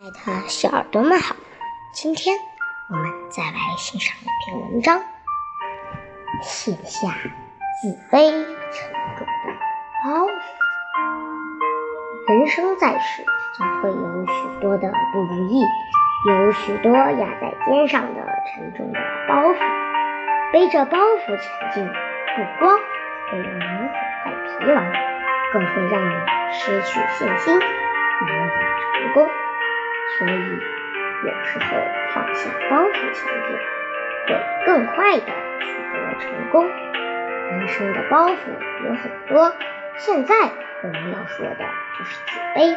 爱的小耳朵们好，今天我们再来欣赏一篇文章，卸下自卑沉重的包袱。人生在世，总会有许多的不如意，有许多压在肩上的沉重的包袱。背着包袱前进，不光会让你很快疲劳，更会让你失去信心，难以成功。所以，有时候放下包袱前进，会更快的取得成功。人生的包袱有很多，现在我们要说的就是自卑。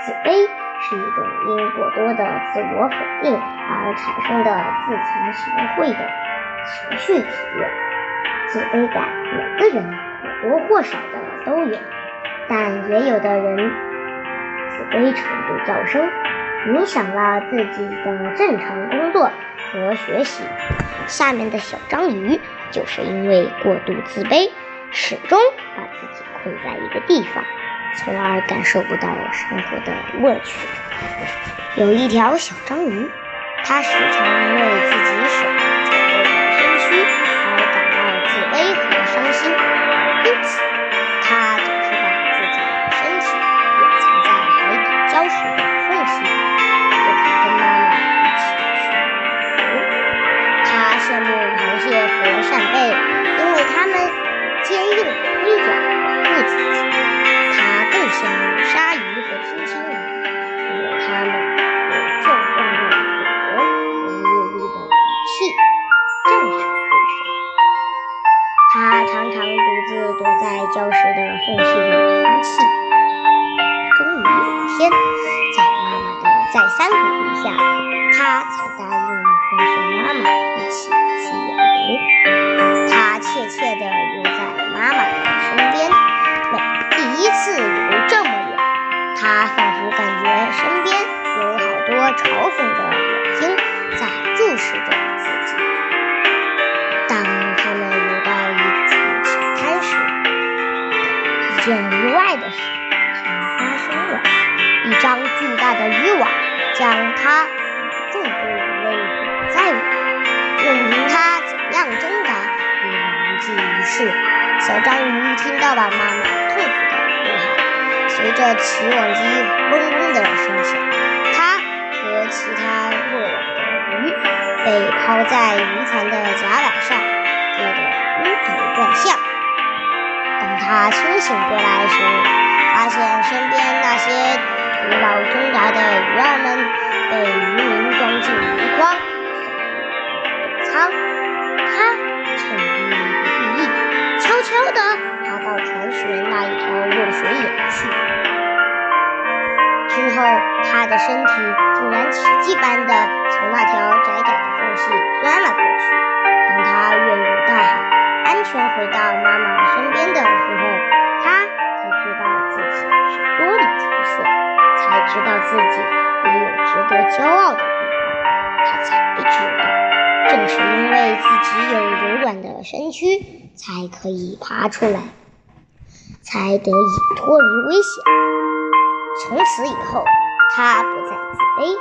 自卑是一种因过多的自我否定而产生的自惭形秽的情绪体验。自卑感每个人或多或少的都有，但也有的人自卑程度较深。影响了自己的正常工作和学习。下面的小章鱼就是因为过度自卑，始终把自己困在一个地方，从而感受不到生活的乐趣。有一条小章鱼，它时常为自己手的武器战胜对手。它常常独自躲在教室的缝隙里哭泣。终于有一天，在妈妈的再三鼓励下，他才答应跟随妈妈一起。去旅游将他众多鱼类裹在里，任凭他怎样挣扎也无济于事。小章鱼听到了妈妈痛苦的呼喊。随着起网机嗡嗡的声响，它和其他落网的鱼被抛在渔船的甲板上，跌得晕头转向。当他清醒过来时，发现身边那些徒劳挣扎的鱼儿们被渔民装进鱼筐，送入货舱。他趁渔民不注意，悄悄地爬到船舷那一条落水眼去。之后，他的身体竟然奇迹般的从那条窄窄的缝隙钻了过去。当他跃入大海，安全回到妈妈身边的骄傲的地方。他才知道，正是因为自己有柔软的身躯，才可以爬出来，才得以脱离危险。从此以后，他不再自卑，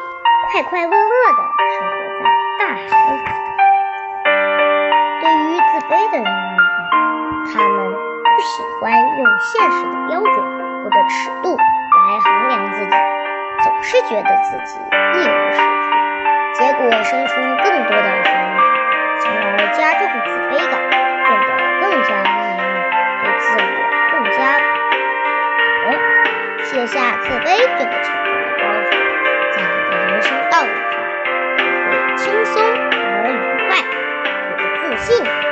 快快乐乐地生活在大海里。对于自卑的人而言，他们不喜欢用现实的标准或者尺度来衡量自己，总是觉得自己一无是处，结果生出更多的烦恼，从而加重自卑感，变得更加抑郁，对自我更加不和，卸下自卑这个沉重的包袱，在人生道路上会轻松而愉快，有自信。